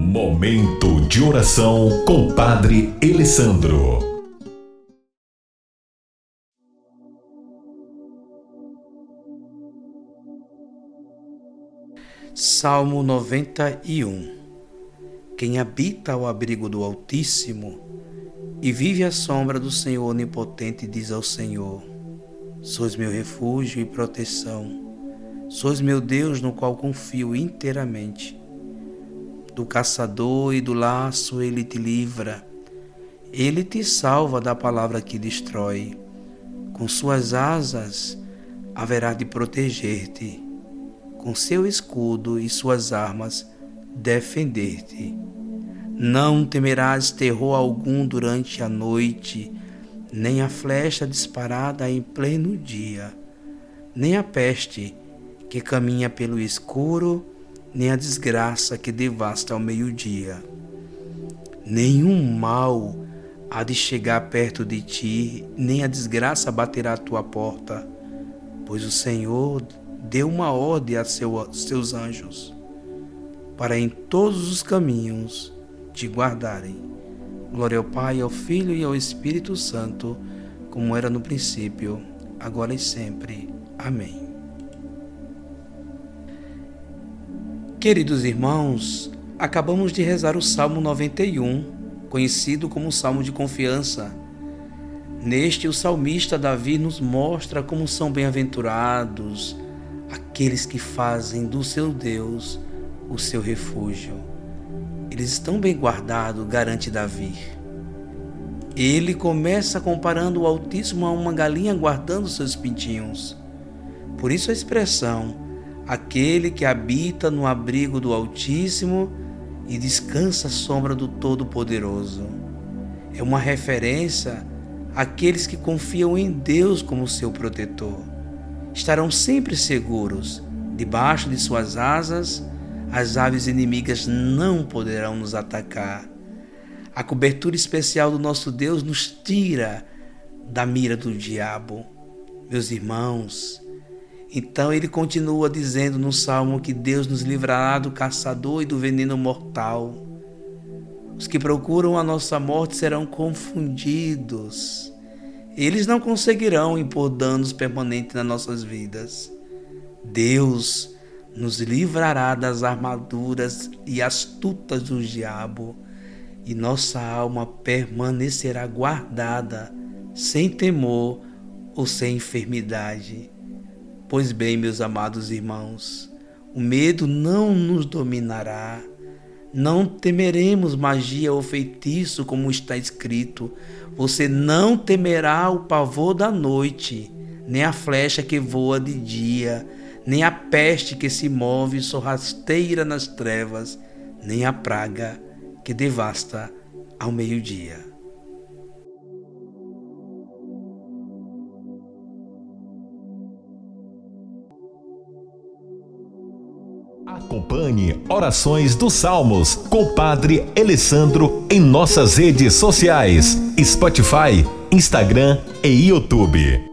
Momento de oração com Padre Alessandro. Salmo 91 Quem habita ao abrigo do Altíssimo e vive à sombra do Senhor Onipotente diz ao Senhor: Sois meu refúgio e proteção, sois meu Deus no qual confio inteiramente do caçador e do laço ele te livra. Ele te salva da palavra que destrói. Com suas asas haverá de proteger-te. Com seu escudo e suas armas defender-te. Não temerás terror algum durante a noite, nem a flecha disparada em pleno dia, nem a peste que caminha pelo escuro, nem a desgraça que devasta ao meio-dia. Nenhum mal há de chegar perto de ti, nem a desgraça baterá à tua porta, pois o Senhor deu uma ordem a seu, seus anjos, para em todos os caminhos te guardarem. Glória ao Pai, ao Filho e ao Espírito Santo, como era no princípio, agora e sempre. Amém. Queridos irmãos, acabamos de rezar o Salmo 91, conhecido como Salmo de Confiança. Neste, o salmista Davi nos mostra como são bem-aventurados aqueles que fazem do seu Deus o seu refúgio. Eles estão bem guardados, garante Davi. Ele começa comparando o Altíssimo a uma galinha guardando seus pintinhos. Por isso a expressão aquele que habita no abrigo do Altíssimo e descansa à sombra do Todo-Poderoso. É uma referência àqueles que confiam em Deus como seu protetor. Estarão sempre seguros, debaixo de suas asas, as aves inimigas não poderão nos atacar. A cobertura especial do nosso Deus nos tira da mira do diabo. Meus irmãos, então ele continua dizendo no salmo que Deus nos livrará do caçador e do veneno mortal. Os que procuram a nossa morte serão confundidos. Eles não conseguirão impor danos permanentes nas nossas vidas. Deus nos livrará das armaduras e astutas do diabo, e nossa alma permanecerá guardada, sem temor ou sem enfermidade. Pois bem, meus amados irmãos, o medo não nos dominará. Não temeremos magia ou feitiço, como está escrito. Você não temerá o pavor da noite, nem a flecha que voa de dia, nem a peste que se move sorrasteira nas trevas, nem a praga que devasta ao meio-dia. Acompanhe Orações dos Salmos com Padre Alessandro em nossas redes sociais: Spotify, Instagram e YouTube.